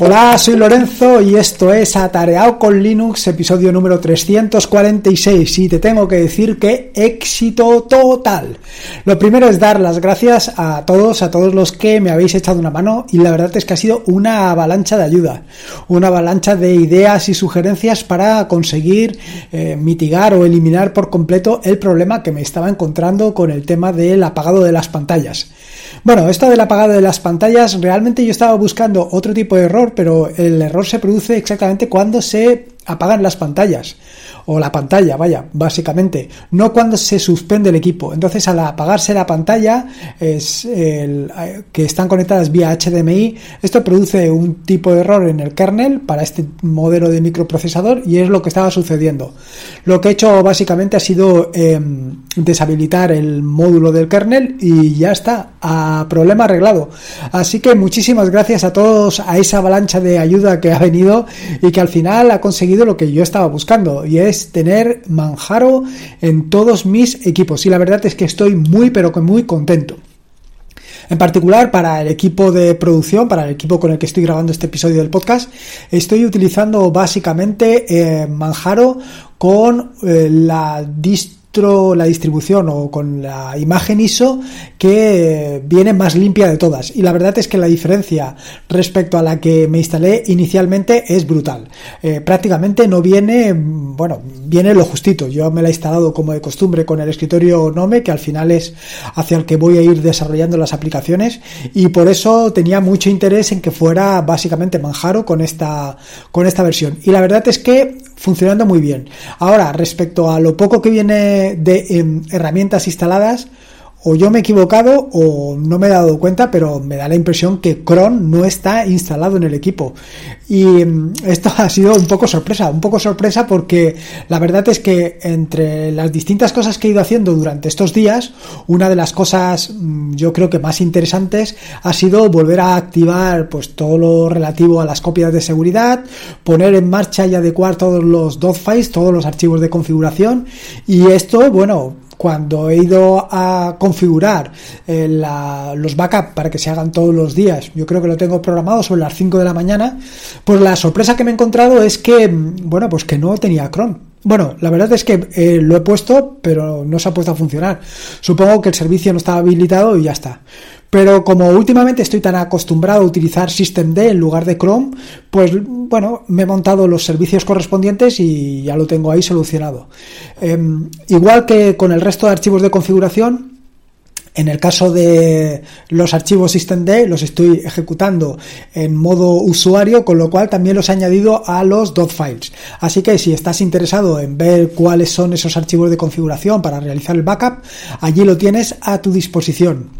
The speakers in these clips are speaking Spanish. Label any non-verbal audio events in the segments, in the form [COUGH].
Hola, soy Lorenzo y esto es Atareado con Linux, episodio número 346 y te tengo que decir que éxito total. Lo primero es dar las gracias a todos, a todos los que me habéis echado una mano y la verdad es que ha sido una avalancha de ayuda, una avalancha de ideas y sugerencias para conseguir eh, mitigar o eliminar por completo el problema que me estaba encontrando con el tema del apagado de las pantallas. Bueno, esto del apagado de las pantallas, realmente yo estaba buscando otro tipo de error, pero el error se produce exactamente cuando se apagan las pantallas o la pantalla, vaya, básicamente, no cuando se suspende el equipo. Entonces, al apagarse la pantalla, es el, que están conectadas vía HDMI, esto produce un tipo de error en el kernel para este modelo de microprocesador y es lo que estaba sucediendo. Lo que he hecho básicamente ha sido em, deshabilitar el módulo del kernel y ya está, a problema arreglado. Así que muchísimas gracias a todos a esa avalancha de ayuda que ha venido y que al final ha conseguido lo que yo estaba buscando y es tener Manjaro en todos mis equipos y la verdad es que estoy muy pero que muy contento. En particular para el equipo de producción, para el equipo con el que estoy grabando este episodio del podcast, estoy utilizando básicamente eh, Manjaro con eh, la dist la distribución o con la imagen ISO que viene más limpia de todas. Y la verdad es que la diferencia respecto a la que me instalé inicialmente es brutal. Eh, prácticamente no viene, bueno, viene lo justito. Yo me la he instalado como de costumbre con el escritorio Nome, que al final es hacia el que voy a ir desarrollando las aplicaciones. Y por eso tenía mucho interés en que fuera básicamente Manjaro con esta, con esta versión. Y la verdad es que funcionando muy bien. Ahora, respecto a lo poco que viene de em, herramientas instaladas, o yo me he equivocado o no me he dado cuenta, pero me da la impresión que Cron no está instalado en el equipo. Y mm, esto ha sido un poco sorpresa, un poco sorpresa porque la verdad es que entre las distintas cosas que he ido haciendo durante estos días, una de las cosas mm, yo creo que más interesantes ha sido volver a activar pues todo lo relativo a las copias de seguridad, poner en marcha y adecuar todos los files, todos los archivos de configuración y esto, bueno, cuando he ido a configurar eh, los backups para que se hagan todos los días, yo creo que lo tengo programado sobre las 5 de la mañana, pues la sorpresa que me he encontrado es que, bueno, pues que no tenía Chrome. Bueno, la verdad es que eh, lo he puesto, pero no se ha puesto a funcionar. Supongo que el servicio no estaba habilitado y ya está. Pero como últimamente estoy tan acostumbrado a utilizar Systemd en lugar de Chrome, pues bueno, me he montado los servicios correspondientes y ya lo tengo ahí solucionado. Em, igual que con el resto de archivos de configuración, en el caso de los archivos systemd los estoy ejecutando en modo usuario, con lo cual también los he añadido a los files. Así que si estás interesado en ver cuáles son esos archivos de configuración para realizar el backup, allí lo tienes a tu disposición.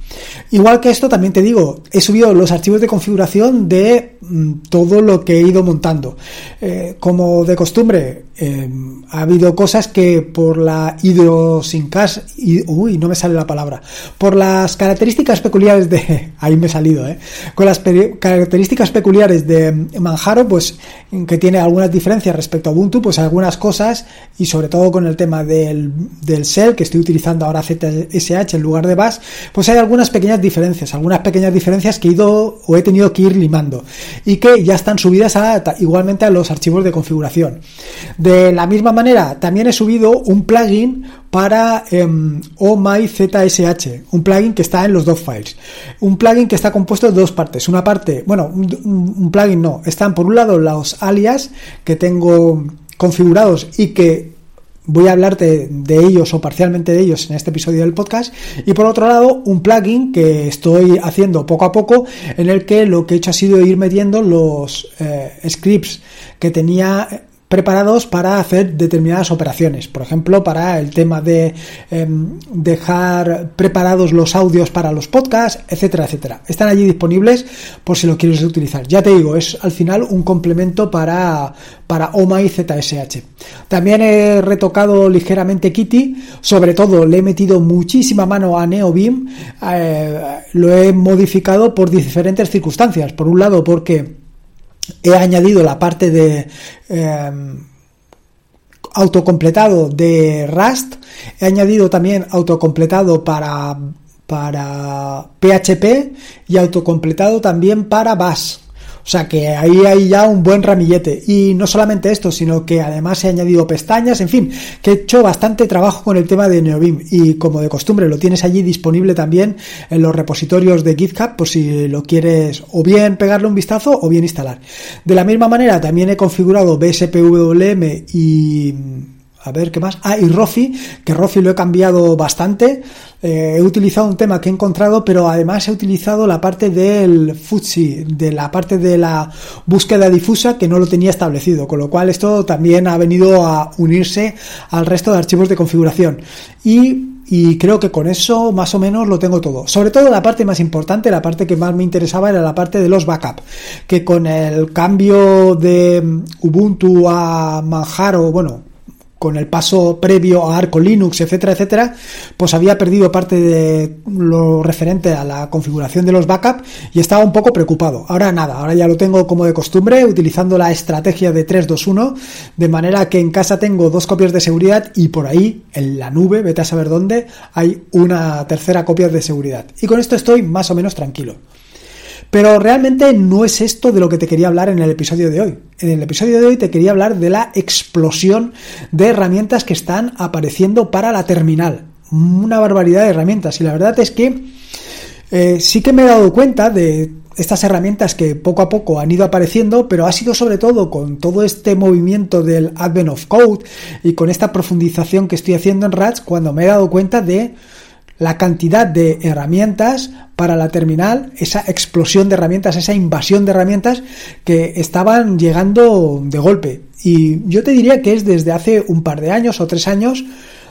Igual que esto, también te digo, he subido los archivos de configuración de mm, todo lo que he ido montando. Eh, como de costumbre, eh, ha habido cosas que por la idiosincrasia, uy, no me sale la palabra, por las características peculiares de, [LAUGHS] ahí me he salido, ¿eh? con las características peculiares de Manjaro, pues que tiene algunas diferencias respecto a Ubuntu, pues algunas cosas y sobre todo con el tema del, del shell que estoy utilizando ahora ZSH en lugar de Bash, pues hay algunas pequeñas diferencias, algunas pequeñas diferencias que he ido o he tenido que ir limando y que ya están subidas a, igualmente a los archivos de configuración. De la misma manera, también he subido un plugin para eh, OMyZSH, un plugin que está en los dos files. Un plugin que está compuesto de dos partes. Una parte, bueno, un, plugin no, están por un lado los alias que tengo configurados y que voy a hablarte de ellos o parcialmente de ellos en este episodio del podcast y por otro lado un plugin que estoy haciendo poco a poco en el que lo que he hecho ha sido ir metiendo los eh, scripts que tenía preparados para hacer determinadas operaciones. Por ejemplo, para el tema de em, dejar preparados los audios para los podcasts, etcétera, etcétera. Están allí disponibles por si lo quieres utilizar. Ya te digo, es al final un complemento para, para OMA y ZSH. También he retocado ligeramente Kitty, sobre todo le he metido muchísima mano a NeoBeam, eh, lo he modificado por diferentes circunstancias. Por un lado, porque he añadido la parte de em, autocompletado de Rust, he añadido también autocompletado para, para PHP y autocompletado también para Bash. O sea que ahí hay ya un buen ramillete. Y no solamente esto, sino que además he añadido pestañas, en fin, que he hecho bastante trabajo con el tema de Neobim. Y como de costumbre, lo tienes allí disponible también en los repositorios de GitHub, por si lo quieres o bien pegarle un vistazo o bien instalar. De la misma manera, también he configurado BSPWM y a ver qué más. Ah, y Rofi, que Rofi lo he cambiado bastante. Eh, he utilizado un tema que he encontrado, pero además he utilizado la parte del FUTSI, de la parte de la búsqueda difusa que no lo tenía establecido, con lo cual esto también ha venido a unirse al resto de archivos de configuración. Y y creo que con eso más o menos lo tengo todo. Sobre todo la parte más importante, la parte que más me interesaba era la parte de los backups, que con el cambio de Ubuntu a Manjaro, bueno, con el paso previo a Arco Linux, etcétera, etcétera, pues había perdido parte de lo referente a la configuración de los backups y estaba un poco preocupado. Ahora nada, ahora ya lo tengo como de costumbre, utilizando la estrategia de 321, de manera que en casa tengo dos copias de seguridad y por ahí, en la nube, vete a saber dónde, hay una tercera copia de seguridad. Y con esto estoy más o menos tranquilo. Pero realmente no es esto de lo que te quería hablar en el episodio de hoy. En el episodio de hoy te quería hablar de la explosión de herramientas que están apareciendo para la terminal. Una barbaridad de herramientas. Y la verdad es que eh, sí que me he dado cuenta de estas herramientas que poco a poco han ido apareciendo, pero ha sido sobre todo con todo este movimiento del Advent of Code y con esta profundización que estoy haciendo en RATS cuando me he dado cuenta de la cantidad de herramientas para la terminal, esa explosión de herramientas, esa invasión de herramientas que estaban llegando de golpe. Y yo te diría que es desde hace un par de años o tres años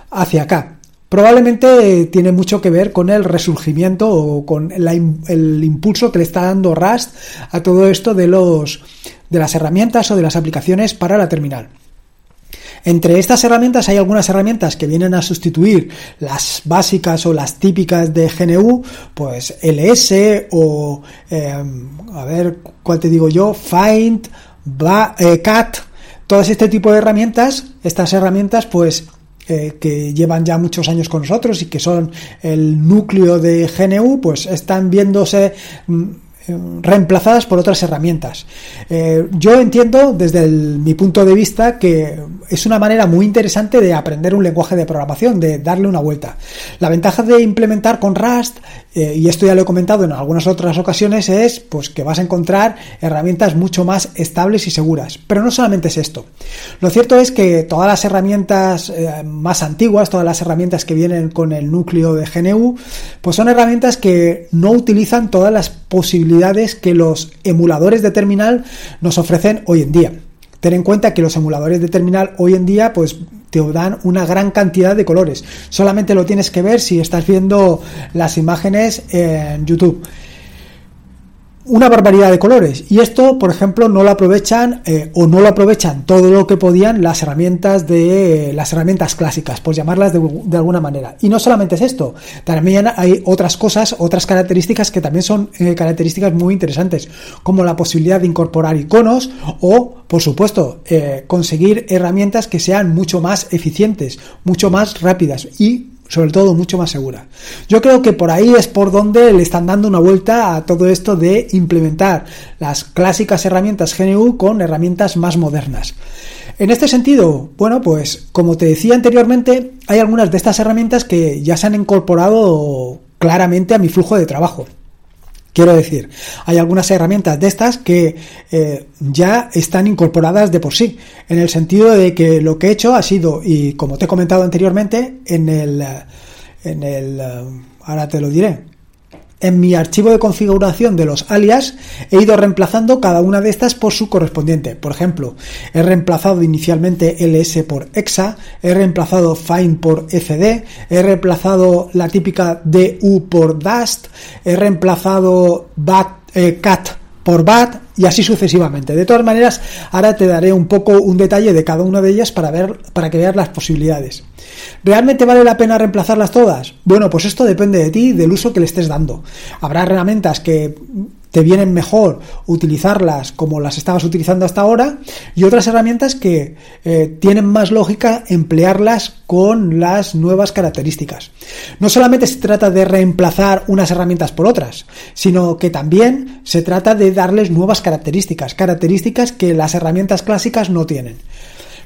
hacia acá. Probablemente tiene mucho que ver con el resurgimiento o con el impulso que le está dando Rust a todo esto de los de las herramientas o de las aplicaciones para la terminal. Entre estas herramientas hay algunas herramientas que vienen a sustituir las básicas o las típicas de GNU, pues LS o, em, a ver, ¿cuál te digo yo? Find, eh, Cat, todas este tipo de herramientas, estas herramientas pues eh, que llevan ya muchos años con nosotros y que son el núcleo de GNU, pues están viéndose mm, reemplazadas por otras herramientas. Eh, yo entiendo desde mi punto de vista que es una manera muy interesante de aprender un lenguaje de programación, de darle una vuelta. La ventaja de implementar con Rust, eh, y esto ya lo he comentado en algunas otras ocasiones, es pues que vas a encontrar herramientas mucho más estables y seguras. Pero no solamente es esto. Lo cierto es que todas las herramientas eh, más antiguas, todas las herramientas que vienen con el núcleo de GNU, pues son herramientas que no utilizan todas las posibilidades que los emuladores de terminal nos ofrecen hoy en día. Ten en cuenta que los emuladores de terminal hoy en día pues te dan una gran cantidad de colores. Solamente lo tienes que ver si estás viendo las imágenes en YouTube una barbaridad de colores. Y esto por ejemplo no lo aprovechan eh, o no lo aprovechan todo lo que podían las herramientas de las herramientas clásicas por llamarlas de, alguna manera. Y no solamente es esto también hay otras cosas otras características que también son eh, características muy interesantes como la posibilidad de incorporar iconos o por supuesto eh, conseguir herramientas que sean mucho más eficientes mucho más rápidas y sobre todo mucho más segura. Yo creo que por ahí es por donde le están dando una vuelta a todo esto de implementar las clásicas herramientas GNU con herramientas más modernas. En este sentido, bueno, pues como te decía anteriormente, hay algunas de estas herramientas que ya se han incorporado claramente a mi flujo de trabajo. Quiero decir, hay algunas herramientas de estas que eh, ya están incorporadas de por sí, en el sentido de que lo que he hecho ha sido, y como te he comentado anteriormente, en el, en el, eh, ahora te lo diré, en mi archivo de configuración de los alias he ido reemplazando cada una de estas por su correspondiente. Por ejemplo, he reemplazado inicialmente ls por exa, he reemplazado find por fd, he reemplazado la típica du por dast, he reemplazado bat, eh, cat por bat y así sucesivamente. De todas maneras, ahora te daré un poco un detalle de cada una de ellas para ver para que veas las posibilidades. ¿Realmente vale la pena reemplazarlas todas? Bueno, pues esto depende de ti, del uso que le estés dando. Habrá herramientas que te vienen mejor utilizarlas como las estabas utilizando hasta ahora y otras herramientas que eh, tienen más lógica emplearlas con las nuevas características. No solamente se trata de reemplazar unas herramientas por otras, sino que también se trata de darles nuevas características, características que las herramientas clásicas no tienen.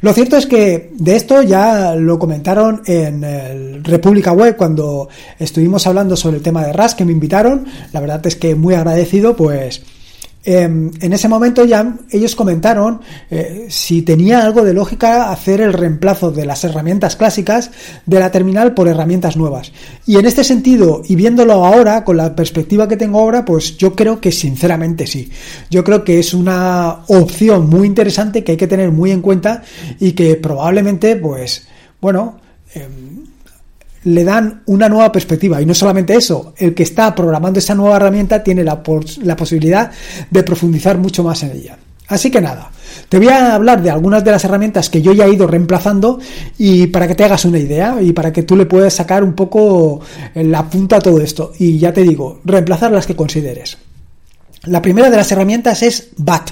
Lo cierto es que de esto ya lo comentaron en el República Web cuando estuvimos hablando sobre el tema de RAS que me invitaron. La verdad es que muy agradecido, pues Em, en ese momento ya ellos comentaron eh, si tenía algo de lógica hacer el reemplazo de las herramientas clásicas de la terminal por herramientas nuevas. Y en este sentido, y viéndolo ahora, con la perspectiva que tengo ahora, pues yo creo que sinceramente sí. Yo creo que es una opción muy interesante que hay que tener muy en cuenta y que probablemente, pues, bueno, em, le dan una nueva perspectiva. Y no solamente eso, el que está programando esa nueva herramienta tiene la, posibilidad de profundizar mucho más en ella. Así que nada, te voy a hablar de algunas de las herramientas que yo ya he ido reemplazando y para que te hagas una idea y para que tú le puedas sacar un poco la punta a todo esto. Y ya te digo, reemplazar las que consideres. La primera de las herramientas es BAT.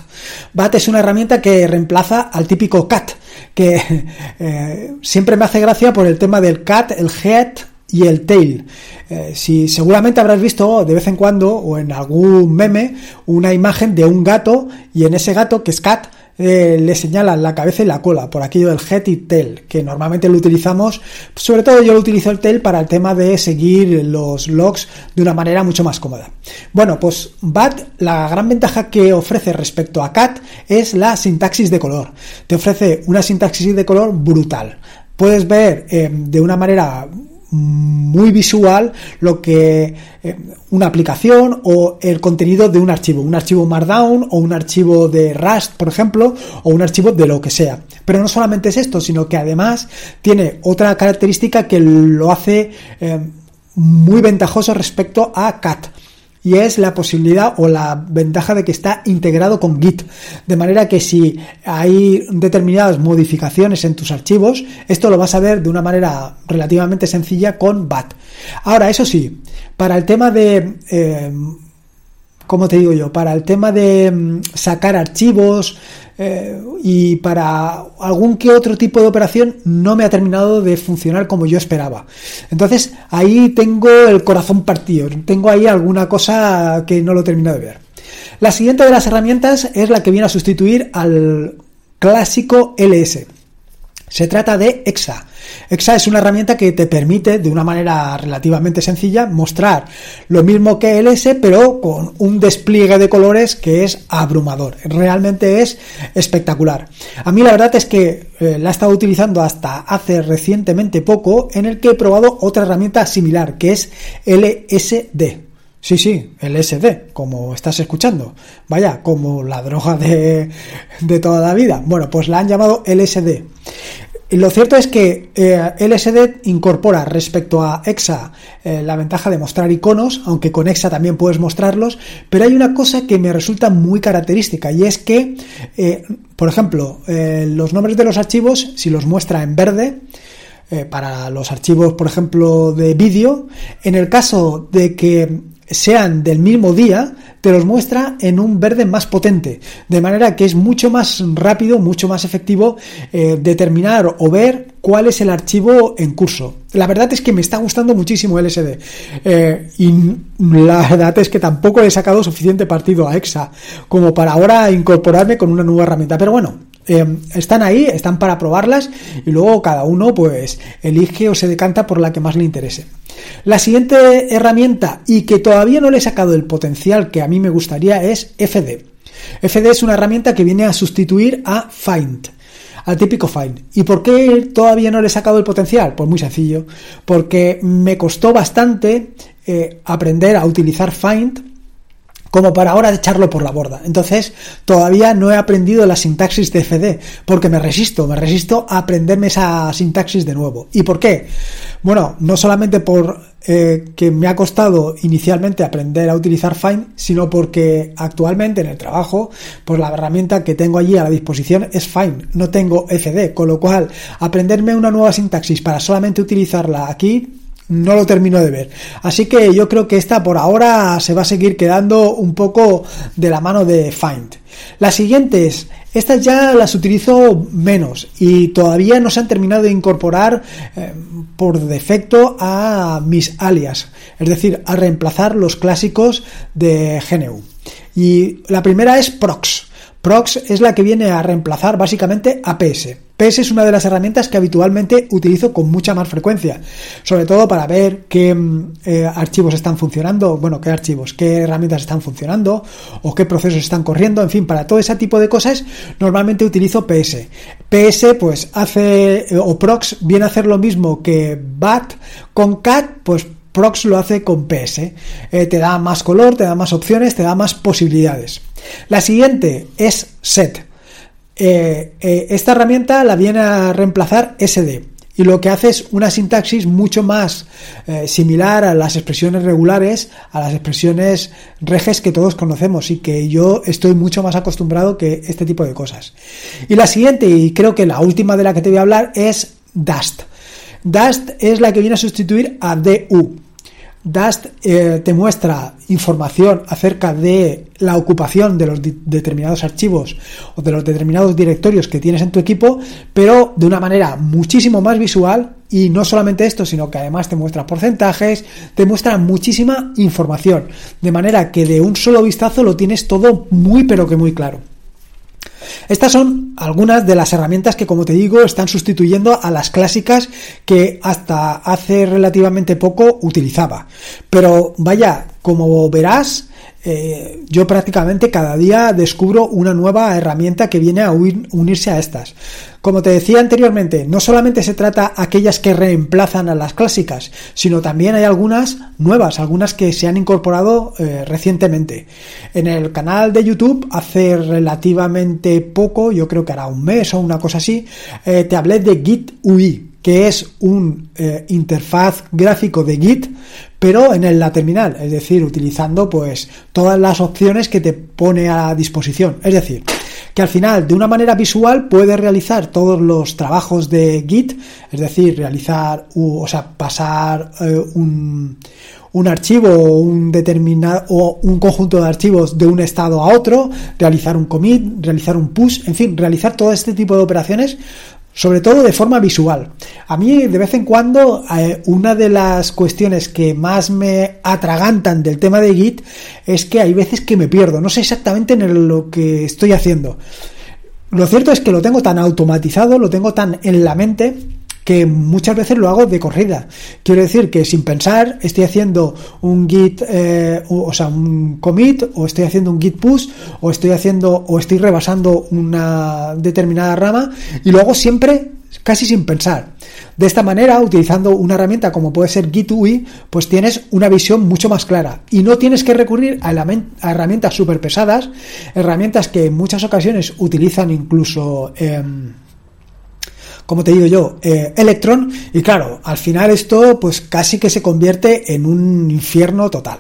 BAT es una herramienta que reemplaza al típico CAT, que eh, siempre me hace gracia por el tema del cat, el head y el tail. Eh, si seguramente habrás visto de vez en cuando o en algún meme una imagen de un gato y en ese gato que es cat eh, le señalan la cabeza y la cola por aquello del head y tail, que normalmente lo utilizamos, sobre todo yo lo utilizo el tail para el tema de seguir los logs de una manera mucho más cómoda. Bueno, pues BAT, la gran ventaja que ofrece respecto a CAT es la sintaxis de color. Te ofrece una sintaxis de color brutal. Puedes ver eh, de una manera muy visual lo que eh, una aplicación o el contenido de un archivo, un archivo Markdown o un archivo de Rust, por ejemplo, o un archivo de lo que sea. Pero no solamente es esto, sino que además tiene otra característica que lo hace eh, muy ventajoso respecto a CAT y es la posibilidad o la ventaja de que está integrado con Git. De manera que si hay determinadas modificaciones en tus archivos, esto lo vas a ver de una manera relativamente sencilla con BAT. Ahora, eso sí, para el tema de... Eh, ¿Cómo te digo yo? Para el tema de mm, sacar archivos, eh, y para algún que otro tipo de operación no me ha terminado de funcionar como yo esperaba. Entonces ahí tengo el corazón partido, tengo ahí alguna cosa que no lo termino de ver. La siguiente de las herramientas es la que viene a sustituir al clásico LS. Se trata de EXA. EXA es una herramienta que te permite, de una manera relativamente sencilla, mostrar lo mismo que LS, pero con un despliegue de colores que es abrumador. Realmente es espectacular. A mí la verdad es que eh, la he estado utilizando hasta hace recientemente poco, en el que he probado otra herramienta similar, que es LSD. Sí, sí, LSD, como estás escuchando. Vaya, como la droga de, de toda la vida. Bueno, pues la han llamado LSD. Lo cierto es que eh, LSD incorpora respecto a EXA eh, la ventaja de mostrar iconos, aunque con EXA también puedes mostrarlos, pero hay una cosa que me resulta muy característica y es que, eh, por ejemplo, los nombres de los archivos, si los muestra en verde, para los archivos, por ejemplo, de vídeo, en el caso de que sean del mismo día, te los muestra en un verde más potente, de manera que es mucho más rápido, mucho más efectivo eh, determinar o ver cuál es el archivo en curso. La verdad es que me está gustando muchísimo LSD eh, y la verdad es que tampoco he sacado suficiente partido a EXA como para ahora incorporarme con una nueva herramienta, pero bueno, eh, están ahí, están para probarlas y luego cada uno pues elige o se decanta por la que más le interese. La siguiente herramienta y que todavía no le he sacado el potencial que a mí me gustaría es FD. FD es una herramienta que viene a sustituir a Find, al típico Find. ¿Y por qué todavía no le he sacado el potencial? Pues muy sencillo, porque me costó bastante eh, aprender a utilizar Find como para ahora echarlo por la borda. Entonces, todavía no he aprendido la sintaxis de FD, porque me resisto, me resisto a aprenderme esa sintaxis de nuevo. ¿Y por qué? Bueno, no solamente por eh, que me ha costado inicialmente aprender a utilizar Find, sino porque actualmente en el trabajo, pues la herramienta que tengo allí a la disposición es Find, no tengo FD, con lo cual aprenderme una nueva sintaxis para solamente utilizarla aquí no lo termino de ver. Así que yo creo que esta por ahora se va a seguir quedando un poco de la mano de Find. Las siguientes, estas ya las utilizo menos y todavía no se han terminado de incorporar eh, por defecto a mis alias, es decir, a reemplazar los clásicos de GNU. Y la primera es Prox. Prox es la que viene a reemplazar básicamente a PS. PS es una de las herramientas que habitualmente utilizo con mucha más frecuencia, sobre todo para ver qué mm, eh, archivos están funcionando, bueno, qué archivos, qué herramientas están funcionando o qué procesos están corriendo, en fin, para todo ese tipo de cosas normalmente utilizo PS. PS pues hace, eh, o Prox viene a hacer lo mismo que BAT, con CAT pues Prox lo hace con PS. Eh, te da más color, te da más opciones, te da más posibilidades. La siguiente es set. Eh, eh, esta herramienta la viene a reemplazar SD y lo que hace es una sintaxis mucho más eh, similar a las expresiones regulares, a las expresiones reges que todos conocemos y que yo estoy mucho más acostumbrado que este tipo de cosas. Y la siguiente, y creo que la última de la que te voy a hablar, es Dust. Dust es la que viene a sustituir a DU. Dust eh, te muestra información acerca de la ocupación de los determinados archivos o de los determinados directorios que tienes en tu equipo, pero de una manera muchísimo más visual y no solamente esto, sino que además te muestra porcentajes, te muestra muchísima información, de manera que de un solo vistazo lo tienes todo muy pero que muy claro. Estas son algunas de las herramientas que, como te digo, están sustituyendo a las clásicas que hasta hace relativamente poco utilizaba. Pero vaya, como verás, eh, yo prácticamente cada día descubro una nueva herramienta que viene a unirse a estas. Como te decía anteriormente, no solamente se trata aquellas que reemplazan a las clásicas, sino también hay algunas nuevas, algunas que se han incorporado eh, recientemente. En el canal de YouTube, hace relativamente poco, yo creo que hará un mes o una cosa así, eh, te hablé de Git UI, que es un interfaz gráfico de Git pero en la terminal, es decir, utilizando pues todas las opciones que te pone a disposición. Es decir, que al final, de una manera visual, puedes realizar todos los trabajos de Git, es decir, realizar, o sea, pasar eh, un, un archivo o un determinado o un conjunto de archivos de un estado a otro, realizar un commit, realizar un push, en fin, realizar todo este tipo de operaciones sobre todo de forma visual. A mí de vez en cuando eh, una de las cuestiones que más me atragantan del tema de Git es que hay veces que me pierdo, no sé exactamente en lo que estoy haciendo. Lo cierto es que lo tengo tan automatizado, lo tengo tan en la mente que muchas veces lo hago de corrida. Quiero decir que sin pensar estoy haciendo un git, eh, o sea, un commit, o estoy haciendo un git push, o estoy haciendo, o estoy rebasando una determinada rama, y lo hago siempre casi sin pensar. De esta manera, utilizando una herramienta como puede ser Git UI, pues tienes una visión mucho más clara y no tienes que recurrir a, herramientas súper pesadas, herramientas que en muchas ocasiones utilizan incluso... Em, como te digo yo, eh, Electron, y claro, al final esto pues casi que se convierte en un infierno total.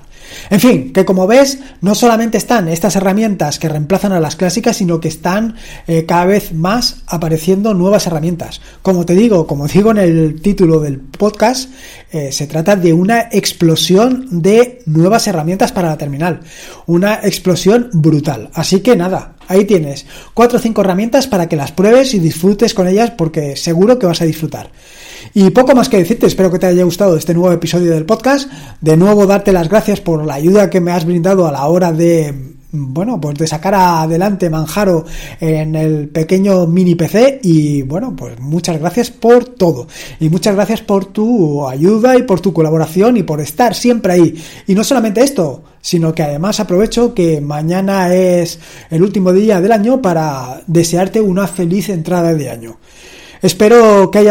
En fin, que como ves, no solamente están estas herramientas que reemplazan a las clásicas, sino que están eh, cada vez más apareciendo nuevas herramientas. Como te digo, como [LAUGHS] digo en el título del podcast, eh, se trata de una explosión de nuevas herramientas para la terminal. Una explosión brutal. Así que nada, ahí tienes cuatro o cinco herramientas para que las pruebes y disfrutes con ellas porque seguro que vas a disfrutar. Y poco más que decirte, espero que te haya gustado este nuevo episodio del podcast. De nuevo, darte las gracias por la ayuda que me has brindado a la hora de bueno, pues de sacar adelante Manjaro en el pequeño mini PC y bueno, pues muchas gracias por todo y muchas gracias por tu ayuda y por tu colaboración y por estar siempre ahí. Y no solamente esto, sino que además aprovecho que mañana es el último día del año para desearte una feliz entrada de año. Espero que,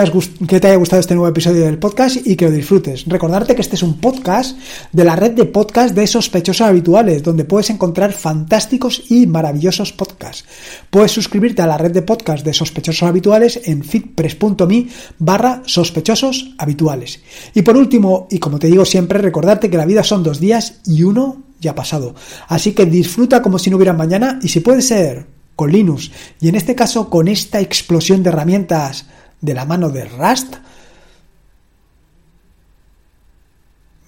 te haya gustado este nuevo episodio del podcast y que lo disfrutes. Recordarte que este es un podcast de la red de podcast de sospechosos habituales, donde puedes encontrar fantásticos y maravillosos podcasts. Puedes suscribirte a la red de podcast de sospechosos habituales en fitpress.me barra sospechosos habituales. Y por último, y como te digo siempre, recordarte que la vida son dos días y uno ya pasado. Así que disfruta como si no hubiera mañana y si puede ser con Linux y en este caso con esta explosión de herramientas de la mano de Rust,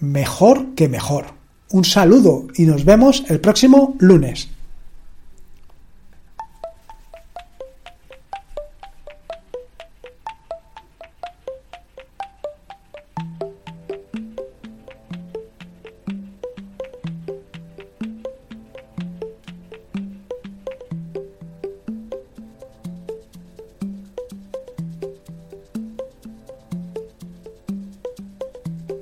mejor que mejor. Un saludo y nos vemos el próximo lunes.